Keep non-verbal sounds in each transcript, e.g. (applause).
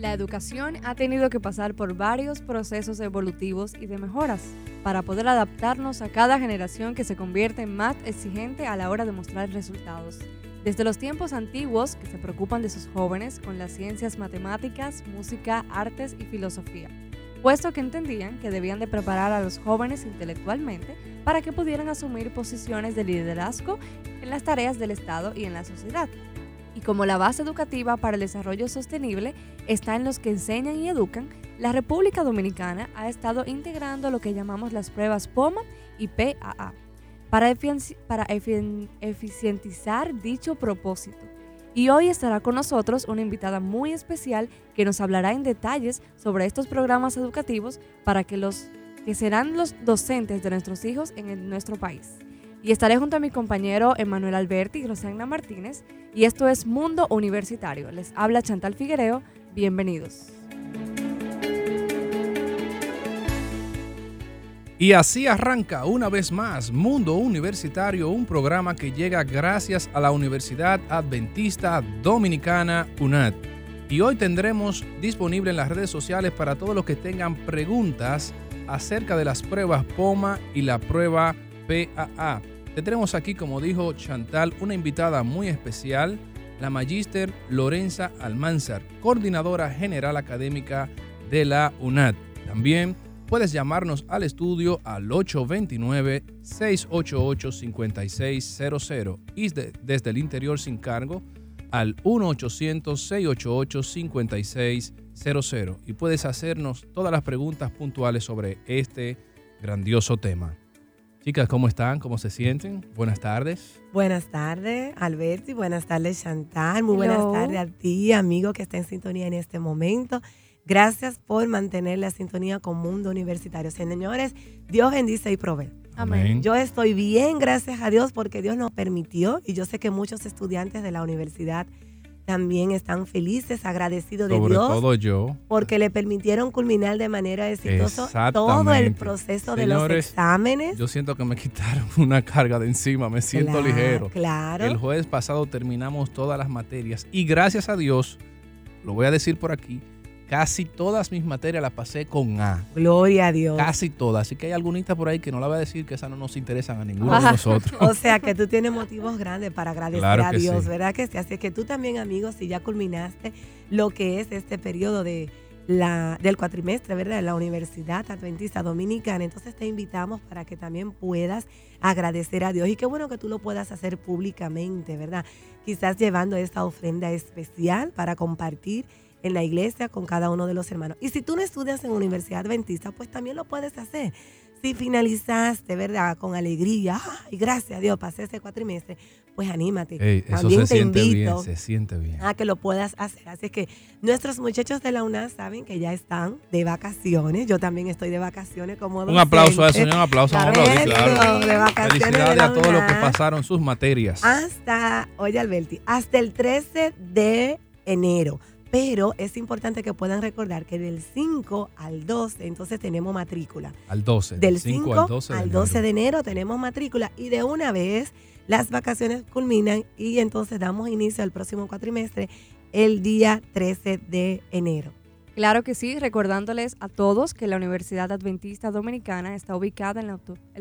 La educación ha tenido que pasar por varios procesos evolutivos y de mejoras para poder adaptarnos a cada generación que se convierte en más exigente a la hora de mostrar resultados. Desde los tiempos antiguos, que se preocupan de sus jóvenes con las ciencias matemáticas, música, artes y filosofía, puesto que entendían que debían de preparar a los jóvenes intelectualmente para que pudieran asumir posiciones de liderazgo en las tareas del Estado y en la sociedad y como la base educativa para el desarrollo sostenible está en los que enseñan y educan, la República Dominicana ha estado integrando lo que llamamos las pruebas POMA y PAA para, para eficientizar dicho propósito. Y hoy estará con nosotros una invitada muy especial que nos hablará en detalles sobre estos programas educativos para que los que serán los docentes de nuestros hijos en nuestro país. Y estaré junto a mi compañero Emanuel Alberti y Rosana Martínez. Y esto es Mundo Universitario. Les habla Chantal Figuereo. Bienvenidos. Y así arranca una vez más Mundo Universitario, un programa que llega gracias a la Universidad Adventista Dominicana UNAD. Y hoy tendremos disponible en las redes sociales para todos los que tengan preguntas acerca de las pruebas POMA y la prueba PAA. Tenemos aquí, como dijo Chantal, una invitada muy especial, la Magíster Lorenza Almanzar, coordinadora general académica de la UNAD. También puedes llamarnos al estudio al 829-688-5600 y desde el interior sin cargo al 1-800-688-5600 y puedes hacernos todas las preguntas puntuales sobre este grandioso tema. Chicas, ¿cómo están? ¿Cómo se sienten? Buenas tardes. Buenas tardes, Alberti. Buenas tardes, Chantal. Muy buenas tardes a ti, amigo que está en sintonía en este momento. Gracias por mantener la sintonía con Mundo Universitario. Señores, Dios bendice y provee. Amén. Yo estoy bien, gracias a Dios, porque Dios nos permitió y yo sé que muchos estudiantes de la universidad también están felices, agradecidos de Sobre Dios. todo yo. Porque le permitieron culminar de manera exitosa todo el proceso de los exámenes. Yo siento que me (laughs) quitaron una carga de encima, me siento ligero. Claro. El jueves pasado terminamos todas las materias y gracias a Dios, lo voy a decir por aquí, Casi todas mis materias las pasé con A. Gloria a Dios. Casi todas. Así que hay algunas por ahí que no la voy a decir que esas no nos interesan a ninguno de nosotros. (laughs) o sea que tú tienes motivos grandes para agradecer a Dios, ¿verdad que sí? Así que tú también, amigos, si ya culminaste lo que es este periodo de la, del cuatrimestre, ¿verdad? De la Universidad Adventista Dominicana. Entonces te invitamos para que también puedas agradecer a Dios. Y qué bueno que tú lo puedas hacer públicamente, ¿verdad? Quizás llevando esta ofrenda especial para compartir en la iglesia con cada uno de los hermanos. Y si tú no estudias en universidad adventista, pues también lo puedes hacer. Si finalizaste, ¿verdad? Con alegría, ay, gracias a Dios, pasé ese cuatrimestre, pues anímate. también te invito se siente bien. A que lo puedas hacer. Así que nuestros muchachos de la UNAM saben que ya están de vacaciones. Yo también estoy de vacaciones como Un aplauso a eso, un aplauso. a De vacaciones Felicidades a todos los que pasaron sus materias. Hasta, oye Alberti, hasta el 13 de enero pero es importante que puedan recordar que del 5 al 12, entonces tenemos matrícula. Al 12. Del 5 al 12 de, al 12 de enero tenemos matrícula y de una vez las vacaciones culminan y entonces damos inicio al próximo cuatrimestre el día 13 de enero. Claro que sí, recordándoles a todos que la Universidad Adventista Dominicana está ubicada en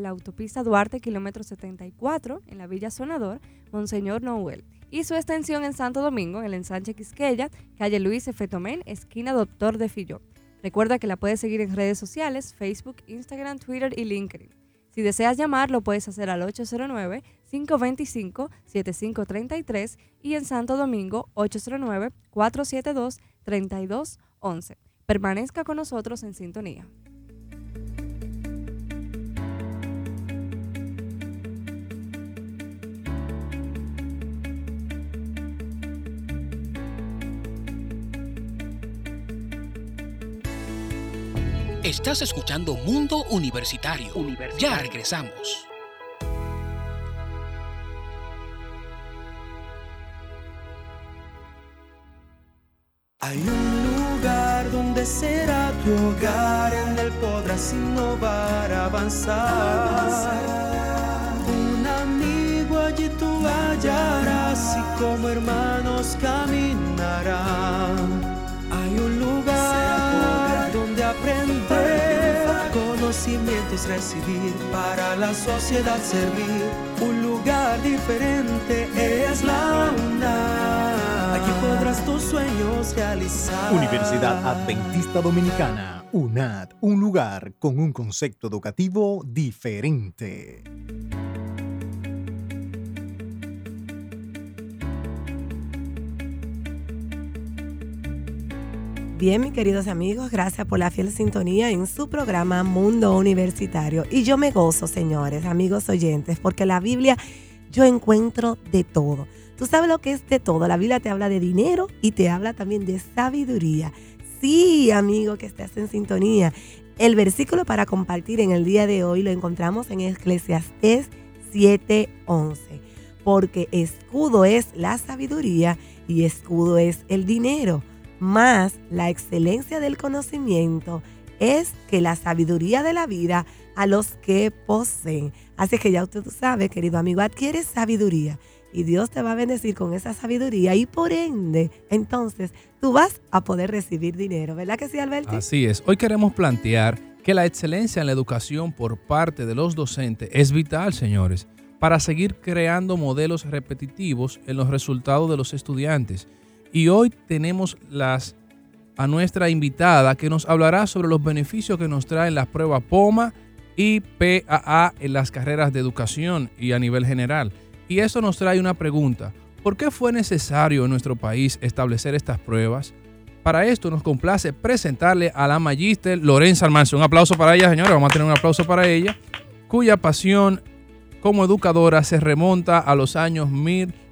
la, autopista Duarte, kilómetro 74, en la Villa Sonador, Monseñor Noel y su extensión en Santo Domingo, en el ensanche Quisqueya, calle Luis F. Esquina Doctor de Filló. Recuerda que la puedes seguir en redes sociales, Facebook, Instagram, Twitter y LinkedIn. Si deseas llamar, lo puedes hacer al 809-525-7533 y en Santo Domingo 809-472-3211. Permanezca con nosotros en sintonía. Estás escuchando Mundo Universitario. Ya regresamos. Hay un lugar donde será tu hogar, en él podrás innovar, avanzar. Un amigo allí tú hallarás y como hermanos talentos recibir, para la sociedad servir. Un lugar diferente es la UNAM. Aquí podrás tus sueños realizar. Universidad Adventista Dominicana, UNAD, un lugar con un concepto educativo diferente. Bien, mis queridos amigos, gracias por la fiel sintonía en su programa Mundo Universitario. Y yo me gozo, señores, amigos oyentes, porque la Biblia yo encuentro de todo. Tú sabes lo que es de todo. La Biblia te habla de dinero y te habla también de sabiduría. Sí, amigo, que estás en sintonía. El versículo para compartir en el día de hoy lo encontramos en Eclesiastés 7:11. Porque escudo es la sabiduría y escudo es el dinero más la excelencia del conocimiento es que la sabiduría de la vida a los que poseen. Así que ya usted sabe, querido amigo, adquiere sabiduría y Dios te va a bendecir con esa sabiduría y por ende, entonces tú vas a poder recibir dinero, ¿verdad que sí, Alberto? Así es. Hoy queremos plantear que la excelencia en la educación por parte de los docentes es vital, señores, para seguir creando modelos repetitivos en los resultados de los estudiantes y hoy tenemos las, a nuestra invitada que nos hablará sobre los beneficios que nos traen las pruebas POMA y PAA en las carreras de educación y a nivel general. Y eso nos trae una pregunta. ¿Por qué fue necesario en nuestro país establecer estas pruebas? Para esto nos complace presentarle a la magíster Lorenza Almanza. Un aplauso para ella, señora. Vamos a tener un aplauso para ella, cuya pasión como educadora se remonta a los años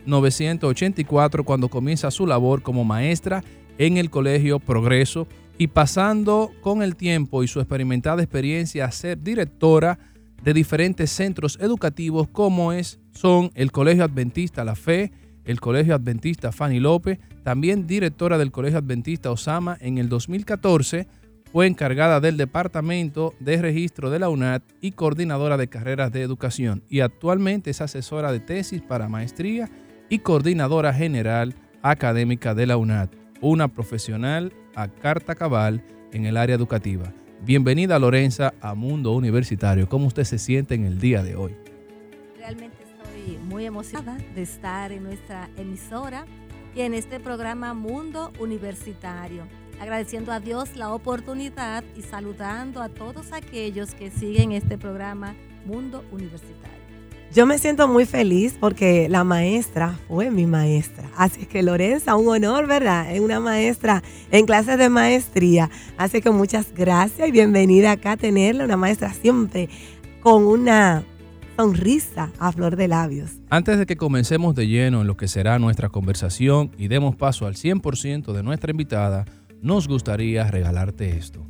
1984 cuando comienza su labor como maestra en el Colegio Progreso. Y pasando con el tiempo y su experimentada experiencia a ser directora de diferentes centros educativos como es, son el Colegio Adventista La Fe, el Colegio Adventista Fanny López, también directora del Colegio Adventista Osama en el 2014 fue encargada del Departamento de Registro de la UNAD y coordinadora de carreras de educación. Y actualmente es asesora de tesis para maestría y coordinadora general académica de la UNAD, una profesional a carta cabal en el área educativa. Bienvenida Lorenza a Mundo Universitario. ¿Cómo usted se siente en el día de hoy? Realmente estoy muy emocionada de estar en nuestra emisora y en este programa Mundo Universitario agradeciendo a Dios la oportunidad y saludando a todos aquellos que siguen este programa Mundo Universitario. Yo me siento muy feliz porque la maestra fue mi maestra. Así que Lorenza, un honor, ¿verdad? Es una maestra en clases de maestría. Así que muchas gracias y bienvenida acá a tenerla, una maestra siempre con una sonrisa a flor de labios. Antes de que comencemos de lleno en lo que será nuestra conversación y demos paso al 100% de nuestra invitada, nos gustaría regalarte esto.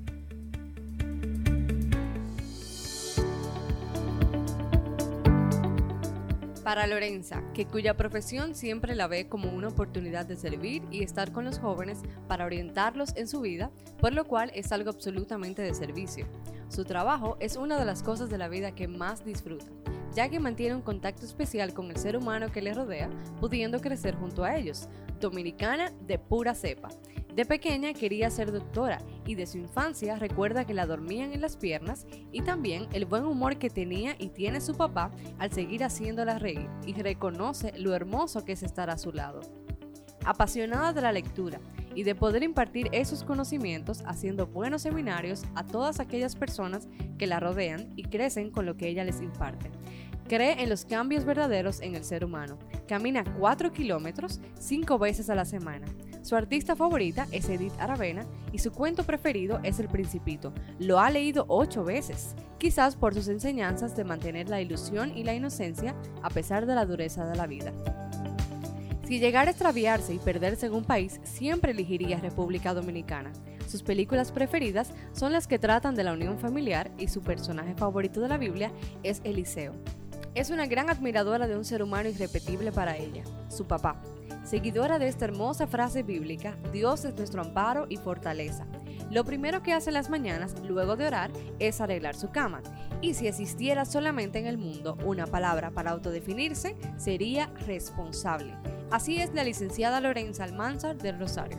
Para Lorenza, que cuya profesión siempre la ve como una oportunidad de servir y estar con los jóvenes para orientarlos en su vida, por lo cual es algo absolutamente de servicio. Su trabajo es una de las cosas de la vida que más disfruta, ya que mantiene un contacto especial con el ser humano que le rodea, pudiendo crecer junto a ellos. Dominicana de pura cepa. De pequeña quería ser doctora y de su infancia recuerda que la dormían en las piernas y también el buen humor que tenía y tiene su papá al seguir haciéndola reír y reconoce lo hermoso que es estar a su lado. Apasionada de la lectura y de poder impartir esos conocimientos haciendo buenos seminarios a todas aquellas personas que la rodean y crecen con lo que ella les imparte. Cree en los cambios verdaderos en el ser humano. Camina 4 kilómetros 5 veces a la semana su artista favorita es Edith Aravena y su cuento preferido es El Principito. Lo ha leído ocho veces, quizás por sus enseñanzas de mantener la ilusión y la inocencia a pesar de la dureza de la vida. Si llegara a extraviarse y perderse en un país, siempre elegiría República Dominicana. Sus películas preferidas son las que tratan de la unión familiar y su personaje favorito de la Biblia es Eliseo. Es una gran admiradora de un ser humano irrepetible para ella, su papá, Seguidora de esta hermosa frase bíblica, Dios es nuestro amparo y fortaleza. Lo primero que hace en las mañanas, luego de orar, es arreglar su cama. Y si existiera solamente en el mundo una palabra para autodefinirse, sería responsable. Así es la licenciada Lorenza Almanzar del Rosario.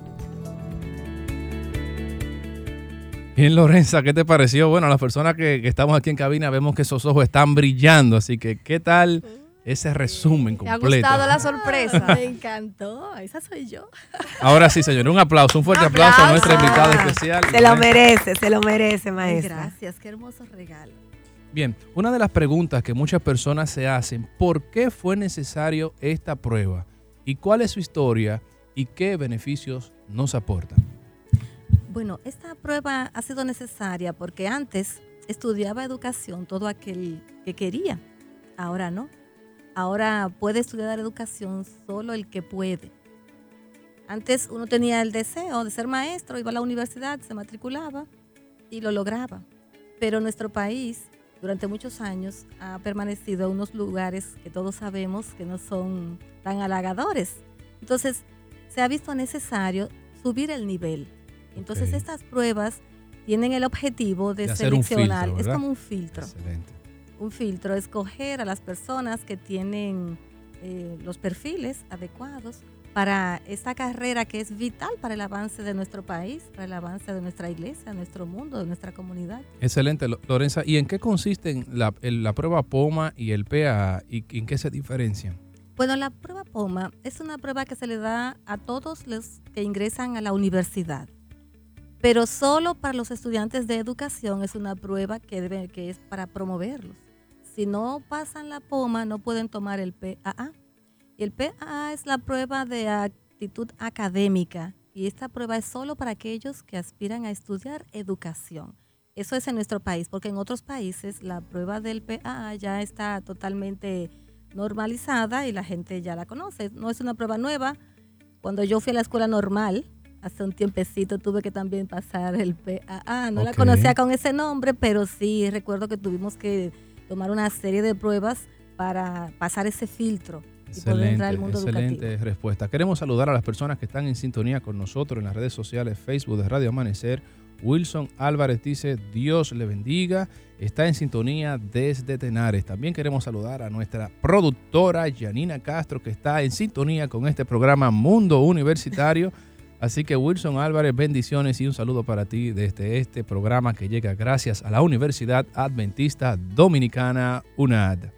Bien, Lorenza, ¿qué te pareció? Bueno, las personas que, que, estamos aquí en cabina vemos que esos ojos están brillando, así que ¿qué tal ese resumen completo? ¿Te ha gustado la sorpresa? Me encantó, esa soy yo. Ahora sí, señor, un aplauso, un fuerte aplauso, a nuestra invitada especial. Se lo merece, se lo merece, maestra. Gracias, qué hermoso regalo. Bien, una de las preguntas que muchas personas se hacen, ¿por qué fue necesario esta prueba? ¿Y cuál es su historia? ¿Y qué beneficios nos aportan? Bueno, esta prueba ha sido necesaria porque antes estudiaba educación todo aquel que quería, ahora no. Ahora puede estudiar educación solo el que puede. Antes uno tenía el deseo de ser maestro, iba a la universidad, se matriculaba y lo lograba. Pero nuestro país durante muchos años ha permanecido en unos lugares que todos sabemos que no son tan halagadores. Entonces, se ha visto necesario subir el nivel. Entonces, estas pruebas tienen el objetivo de, seleccionar, es como un filtro. Excelente. Un filtro, escoger a las personas que tienen eh, los perfiles adecuados para esta carrera que es vital para el avance de nuestro país, para el avance de nuestra iglesia, de nuestro mundo, de nuestra comunidad. Excelente, Lorenza. ¿Y en qué consisten la, la prueba POMA y el PAA y en qué se diferencian? Bueno, la prueba POMA es una prueba que se le da a todos los que ingresan a la universidad, pero solo para los estudiantes de educación es una prueba que, debe, es para promoverlos. Si no pasan la POMA, no pueden tomar el PAA. Y el PAA es la prueba de actitud académica y esta prueba es solo para aquellos que aspiran a estudiar educación. Eso es en nuestro país, porque en otros países la prueba del PAA ya está totalmente normalizada y la gente ya la conoce. No es una prueba nueva. Cuando yo fui a la escuela normal, hace un tiempecito tuve que también pasar el PAA. No la conocía con ese nombre, pero sí recuerdo que tuvimos que tomar una serie de pruebas para pasar ese filtro. Y poder entrar al mundo excelente respuesta. Queremos saludar a las personas que están en sintonía con nosotros en las redes sociales, Facebook de Radio Amanecer. Wilson Álvarez dice, Dios le bendiga está en sintonía desde Tenares. También queremos saludar a nuestra productora Janina Castro, que está en sintonía con este programa Mundo Universitario. (laughs) Así que Wilson Álvarez, bendiciones y un saludo para ti desde este programa que llega gracias a la Universidad Adventista Dominicana UNAD.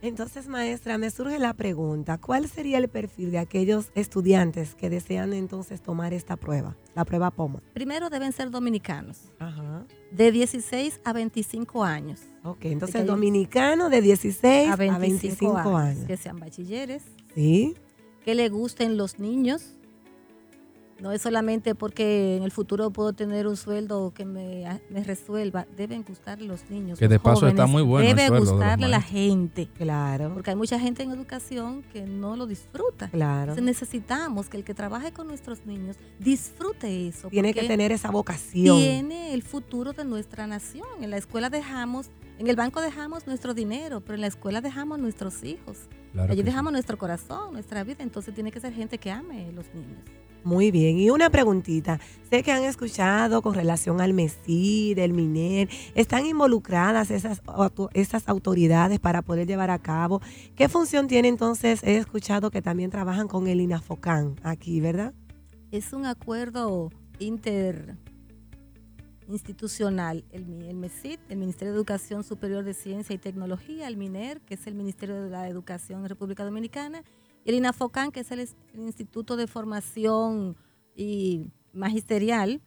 Entonces, maestra, me surge la pregunta, ¿cuál sería el perfil de aquellos estudiantes que desean entonces tomar esta prueba, la prueba POMA? Primero deben ser dominicanos, de 16 a 25 años. Ok, entonces dominicano de 16 a 25, años, Que sean bachilleres. Sí. Que le gusten los niños, no es solamente porque en el futuro puedo tener un sueldo que me, resuelva. Deben gustarle los niños. Que de paso está muy bueno. Debe gustarle a la gente. Claro. Porque hay mucha gente en educación que no lo disfruta. Claro. Entonces necesitamos que el que trabaje con nuestros niños disfrute eso. Tiene que tener esa vocación. Tiene el futuro de nuestra nación. En la escuela dejamos, en el banco dejamos nuestro dinero, pero en la escuela dejamos nuestros hijos. Allí dejamos nuestro corazón, nuestra vida. Entonces tiene que ser gente que ame a los niños. Muy bien, y una preguntita. Sé que han escuchado con relación al MESID, el MINER, ¿están involucradas esas, esas autoridades para poder llevar a cabo? ¿Qué función tiene entonces? He escuchado que también trabajan con el INAFOCAN aquí, ¿verdad? Es un acuerdo interinstitucional. El, el MESID, el Ministerio de Educación Superior de Ciencia y Tecnología, el MINER, que es el Ministerio de la Educación en República Dominicana, el INAFOCAN, que es el, Instituto de Formación y Magisterial,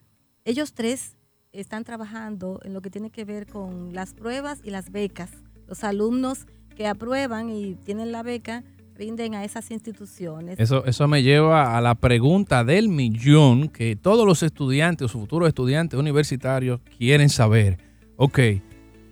ellos tres están trabajando en lo que tiene que ver con las pruebas y las becas. Los alumnos que aprueban y tienen la beca rinden a esas instituciones. Eso, eso me lleva a la pregunta del millón que todos los estudiantes o futuros estudiantes universitarios quieren saber. Ok,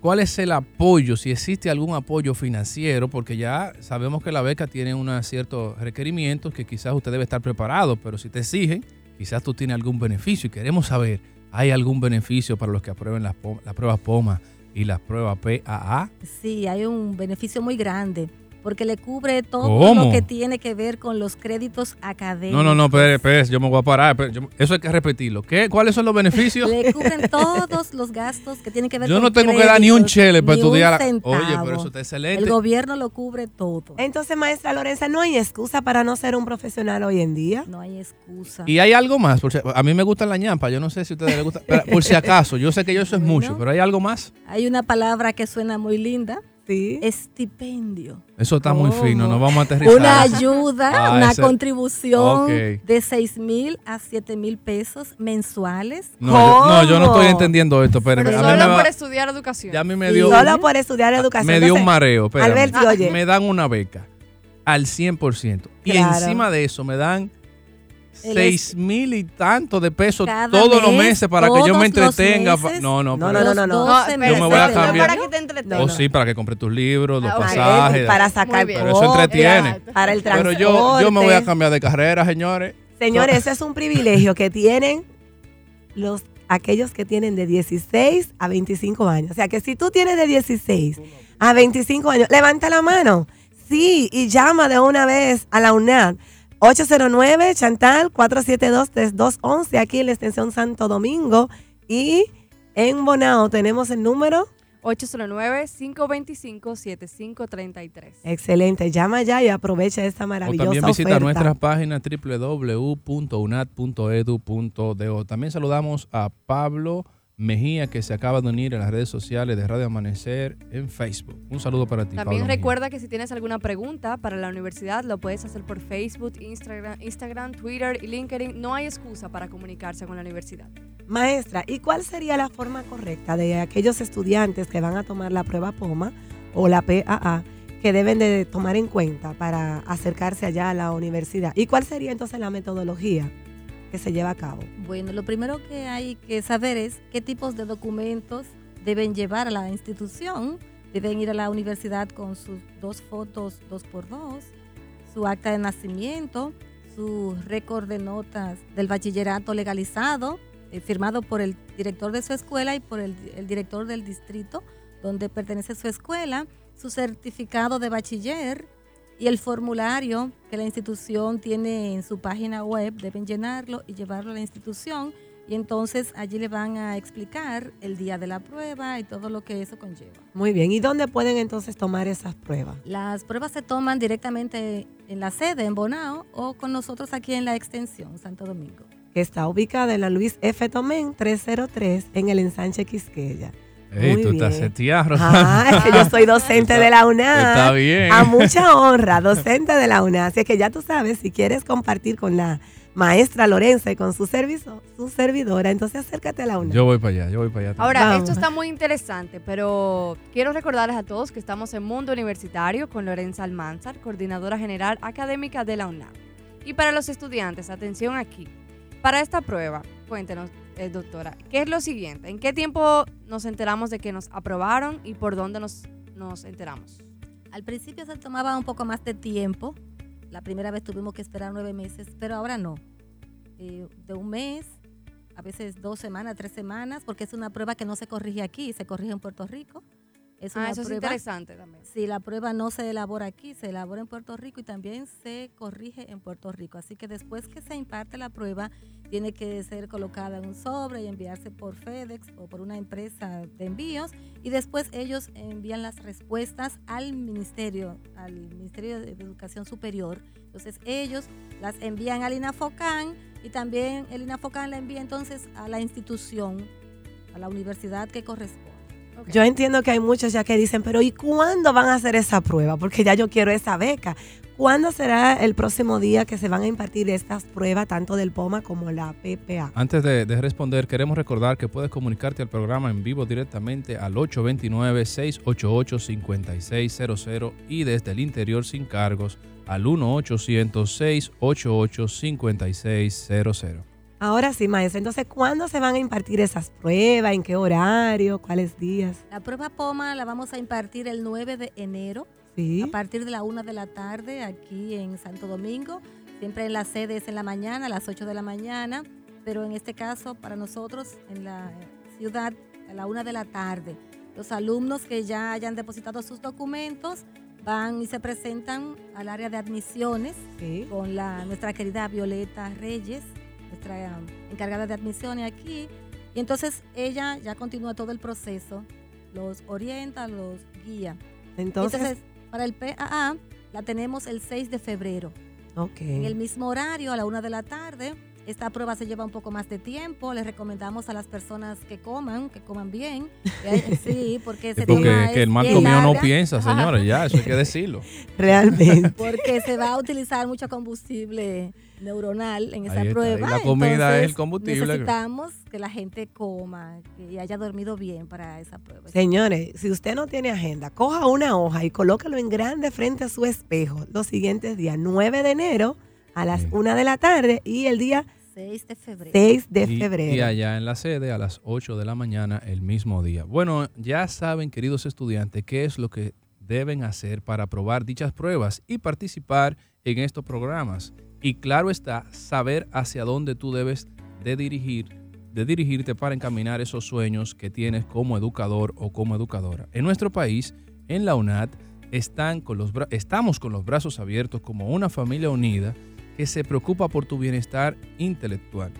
¿Cuál es el apoyo? Si existe algún apoyo financiero, porque ya sabemos que la beca tiene unos ciertos requerimientos que quizás usted debe estar preparado, pero si te exigen, quizás tú tienes algún beneficio y queremos saber, ¿hay algún beneficio para los que aprueben las, pruebas POMA y las pruebas PAA? Sí, hay un beneficio muy grande. Porque le cubre todo lo que tiene que ver con los créditos académicos. No, no, no, espere, espere, yo me voy a parar. eso hay que repetirlo. ¿Qué? ¿Cuáles son los beneficios? Le cubren todos los gastos que tienen que ver yo con Yo no tengo que dar ni un chele para estudiar. Oye, pero eso está excelente. El gobierno lo cubre todo. Entonces, maestra Lorenza, ¿no hay excusa para no ser un profesional hoy en día? No hay excusa. Y hay algo más. a mí me gusta la ñampa. Yo no sé si a ustedes les gusta. por si acaso, yo sé que yo (laughs) eso es mucho, pero hay algo más. Hay una palabra que suena muy linda Estipendio. Eso está muy fino, no vamos a aterrizar. Una (laughs) ayuda, ah, una contribución de 6 mil a 7 mil pesos mensuales. No yo, no estoy entendiendo esto. Pero, solo por estudiar educación. Ya a mí me dio, solo por estudiar educación. Me dio un mareo. Me dan una beca al 100%. Y encima de eso me dan seis mil y tanto de pesos todos los meses para que yo me entretenga. no, no, no, no, no, no, Yo me voy a cambiar. Para que te entretengas. Oh, sí, para que compre tus libros, los ah, pasajes. Para sacar Pero eso entretiene. Para el transporte. Pero yo, yo me voy a cambiar de carrera, señores. Señores, ese es un privilegio que tienen los aquellos que tienen de 16 a 25 años. O sea, que si tú tienes de 16 a 25 años, levanta la mano. Sí, y llama de una vez a la UNAD 809 Chantal 472-3211 aquí en la extensión Santo Domingo. Y en Bonao tenemos el número 809-525-7533. Excelente, llama ya y aprovecha esta maravillosa o también visita nuestra página www.unat.edu.do. También saludamos a Pablo Mejía, que se acaba de unir a las redes sociales de Radio Amanecer en Facebook. Un saludo para ti. También recuerda que si tienes alguna pregunta para la universidad, lo puedes hacer por Facebook, Instagram, Instagram, Twitter y LinkedIn. No hay excusa para comunicarse con la universidad. Maestra, ¿y cuál sería la forma correcta de aquellos estudiantes que van a tomar la prueba POMA o la PAA que deben de tomar en cuenta para acercarse allá a la universidad? ¿Y cuál sería entonces la metodología? Que se lleva a cabo? Bueno, lo primero que hay que saber es qué tipos de documentos deben llevar a la institución. Deben ir a la universidad con sus dos fotos dos por dos, su acta de nacimiento, su récord de notas del bachillerato legalizado, eh, firmado por el director de su escuela y por el, el director del distrito donde pertenece su escuela, su certificado de bachiller, y el formulario que la institución tiene en su página web deben llenarlo y llevarlo a la institución y entonces allí le van a explicar el día de la prueba y todo lo que eso conlleva. Muy bien, ¿y dónde pueden entonces tomar esas pruebas? Las pruebas se toman directamente en la sede, en Bonao, o con nosotros aquí en la extensión, Santo Domingo. Que está ubicada en la Luis F. Tomén 303 en el ensanche Quisqueya. Ey, tú estás seteado. Ah, es que yo soy docente de la UNAM. Está bien. A mucha honra, docente de la UNAM. Así que ya tú sabes, si quieres compartir con la maestra Lorenza y con su servicio, su servidora, entonces acércate a la UNAM. Yo voy para allá, yo voy para allá. Ahora, esto está muy interesante, pero quiero recordarles a todos que estamos en Mundo Universitario con Lorenza Almanzar, coordinadora general académica de la UNAM. Y para los estudiantes, atención aquí. Para esta prueba, cuéntenos, eh, doctora, ¿qué es lo siguiente? ¿En qué tiempo nos enteramos de que nos aprobaron y por dónde nos, nos enteramos? Al principio se tomaba un poco más de tiempo. La primera vez tuvimos que esperar nueve meses, pero ahora no. Eh, de un mes, a veces dos semanas, tres semanas, porque es una prueba que no se corrige aquí, se corrige en Puerto Rico. Es ah, eso es interesante también. Sí, la prueba no se elabora aquí, se elabora en Puerto Rico y también se corrige en Puerto Rico. Así que después que se imparte la prueba, tiene que ser colocada en un sobre y enviarse por FedEx o por una empresa de envíos y después ellos envían las respuestas al ministerio, al Ministerio de Educación Superior. Entonces ellos las envían al INAFOCAN y también el INAFOCAN la envía entonces a la institución, a la universidad que corresponde. Yo entiendo que hay muchos ya que dicen, pero ¿y cuándo van a hacer esa prueba? Porque ya yo quiero esa beca. ¿Cuándo será el próximo día que se van a impartir estas pruebas, tanto del POMA como la PPA? Antes de, responder, queremos recordar que puedes comunicarte al programa en vivo directamente al 829-688-5600 y desde el interior sin cargos al 1-800-688-5600. Ahora sí, maestra. Entonces, ¿cuándo se van a impartir esas pruebas? ¿En qué horario? ¿Cuáles días? La prueba POMA la vamos a impartir el 9 de enero. Sí. A partir de la 1 de la tarde aquí en Santo Domingo. Siempre en la sede es en la mañana, a las 8 de la mañana. Pero en este caso, para nosotros, en la ciudad, a la 1 de la tarde. Los alumnos que ya hayan depositado sus documentos van y se presentan al área de admisiones con la, nuestra querida Violeta Reyes, nuestra encargada de admisiones aquí. Y entonces ella ya continúa todo el proceso, los orienta, los guía. Entonces, para el PAA la tenemos el 6 de febrero. En el mismo horario, a la una de la tarde. Esta prueba se lleva un poco más de tiempo. Les recomendamos a las personas que coman, que coman bien. (laughs) sí, porque ese porque que el mal comido no piensa, señores, ya, eso hay que decirlo. (laughs) Realmente. Porque se va a utilizar mucho combustible neuronal en esa prueba. la comida es el combustible. Necesitamos que la gente coma y haya dormido bien para esa prueba. Señores, si usted no tiene agenda, coja una hoja y colócalo en grande frente a su espejo los siguientes días, 9 de enero a las 1 de la tarde y el día 6 de febrero. 6 de febrero. Y allá en la sede a las 8 de la mañana el mismo día. Bueno, ya saben, queridos estudiantes, qué es lo que deben hacer para aprobar dichas pruebas y participar en estos programas. Y claro está, saber hacia dónde tú debes de dirigir, de dirigirte para encaminar esos sueños que tienes como educador o como educadora. En nuestro país, en la UNAD, están con los estamos con los brazos abiertos como una familia unida que se preocupa por tu bienestar intelectual.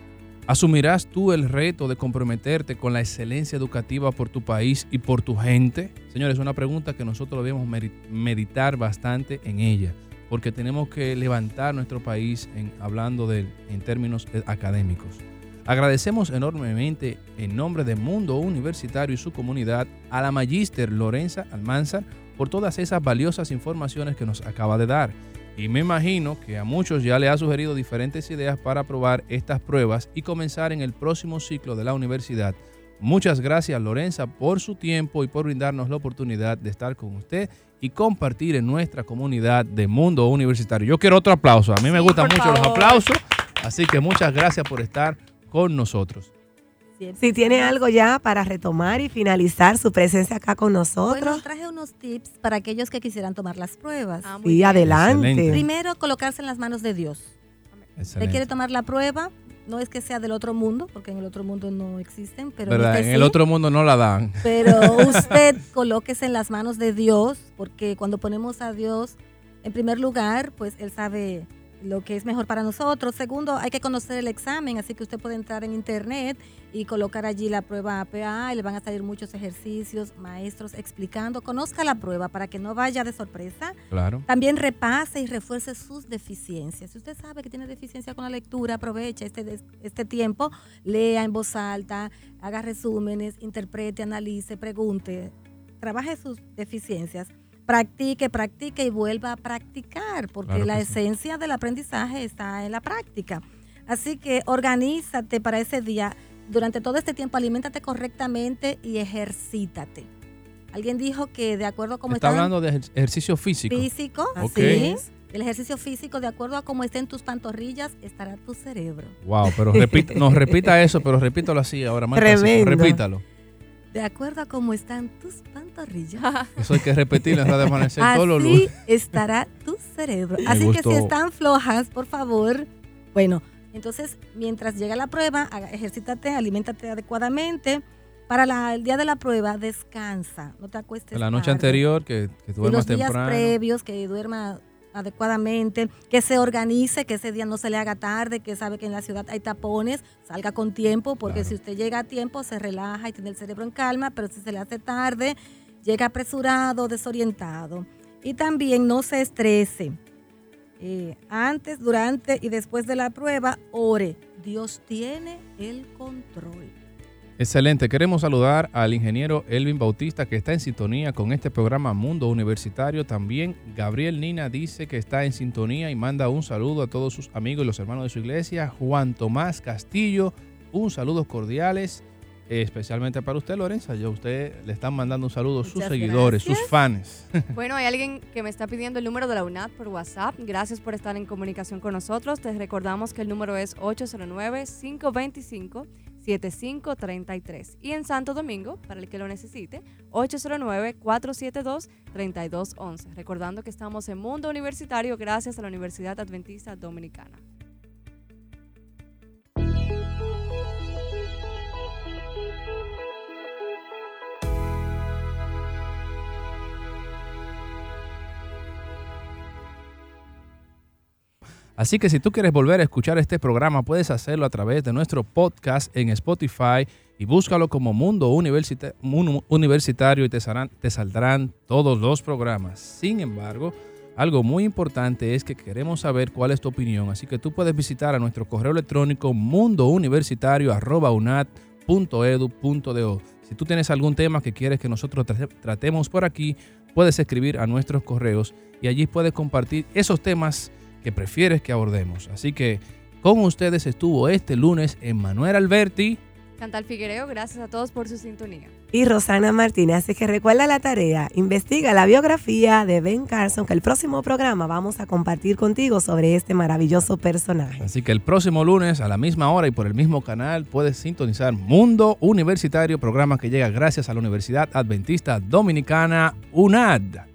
¿Asumirás tú el reto de comprometerte con la excelencia educativa por tu país y por tu gente? Señores, es una pregunta que nosotros debemos meditar bastante en ella, porque tenemos que levantar nuestro país hablando de, en términos eh, académicos. Agradecemos enormemente en nombre de Mundo Universitario y su comunidad a la magíster Lorenza Almanzar por todas esas valiosas informaciones que nos acaba de dar y me imagino que a muchos ya le ha sugerido diferentes ideas para probar estas pruebas y comenzar en el próximo ciclo de la universidad. Muchas gracias Lorenza por su tiempo y por brindarnos la oportunidad de estar con usted y compartir en nuestra comunidad de mundo universitario. Yo quiero otro aplauso. A mí me gustan mucho los aplausos, así que muchas gracias por estar con nosotros. Si tiene algo ya para retomar y finalizar su presencia acá con nosotros. Bueno, traje unos tips para aquellos que quisieran tomar las pruebas. Ah, sí, adelante. Primero, colocarse en las manos de Dios. Excelente. quiere tomar la prueba, no es que sea del otro mundo, porque en el otro mundo no existen, pero en, este el otro mundo no la dan. Pero (laughs) usted colóquese en las manos de Dios, porque cuando ponemos a Dios en primer lugar, pues Él sabe lo que es mejor para nosotros. Segundo, hay que conocer el examen, así que usted puede entrar en internet y colocar allí la prueba APA y le van a salir muchos ejercicios, maestros explicando. Conozca la prueba para que no vaya de sorpresa. Claro. También repase y refuerce sus deficiencias. Si usted sabe que tiene deficiencia con la lectura, aproveche este, este tiempo, lea en voz alta, haga resúmenes, interprete, analice, pregunte, trabaje sus deficiencias practique, practique y vuelva a practicar, porque la esencia del aprendizaje está en la práctica. Así que organízate para ese día. Durante todo este tiempo, aliméntate correctamente y ejercítate. Alguien dijo que de acuerdo a cómo está. hablando de ejercicio físico. Físico, así El ejercicio físico, de acuerdo a cómo estén tus pantorrillas, estará tu cerebro. Wow, pero repita, nos repita eso, pero repítalo así ahora, más repítalo de acuerdo a cómo están tus pantorrillas. (laughs) Eso hay que repetirlo en Radio Amanecer todos los lunes. estará tu cerebro. Así que si están flojas, por favor, bueno, entonces mientras llega la prueba, ejercítate, aliméntate adecuadamente. Para el día de la prueba, descansa, no te acuestes. La noche anterior, que, que duermas temprano. Los días previos, que duerma adecuadamente, que se organice, que ese día no se le haga tarde, que sabe que en la ciudad hay tapones, salga con tiempo, porque si usted llega a tiempo se relaja y tiene el cerebro en calma, pero si se le hace tarde, llega apresurado, desorientado. Y también no se estrese. Eh, antes, durante y después de la prueba, ore. Dios tiene el control. Excelente. Queremos saludar al ingeniero Elvin Bautista que está en sintonía con este programa Mundo Universitario. También Gabriel Nina dice que está en sintonía y manda un saludo a todos sus amigos y los hermanos de su iglesia. Juan Tomás Castillo, un saludo cordiales, especialmente para usted, Lorenza. Yo a usted le están mandando un saludo a sus seguidores, sus fans. (laughs) Bueno, hay alguien que me está pidiendo el número de la UNAD por WhatsApp. Gracias por estar en comunicación con nosotros. Te recordamos que el número es 809 525 7533. Y en Santo Domingo, para el que lo necesite, 809-472-3211. Recordando que estamos en Mundo Universitario gracias a la Universidad Adventista Dominicana. Así que si tú quieres volver a escuchar este programa, puedes hacerlo a través de nuestro podcast en Spotify y búscalo como Mundo, Universitario y te, saldrán todos los programas. Sin embargo, algo muy importante es que queremos saber cuál es tu opinión, así que tú puedes visitar a nuestro correo electrónico mundouniversitario.unat.edu.do. Si tú tienes algún tema que quieres que nosotros tratemos por aquí, puedes escribir a nuestros correos y allí puedes compartir esos temas que prefieres que abordemos. Así que con ustedes estuvo este lunes Emanuel Alberti. Cantal Figuereo, gracias a todos por su sintonía. Y Rosana Martínez, así que recuerda la tarea, investiga la biografía de Ben Carson, que el próximo programa vamos a compartir contigo sobre este maravilloso personaje. Así que el próximo lunes a la misma hora y por el mismo canal puedes sintonizar Mundo Universitario, programa que llega gracias a la Universidad Adventista Dominicana UNAD.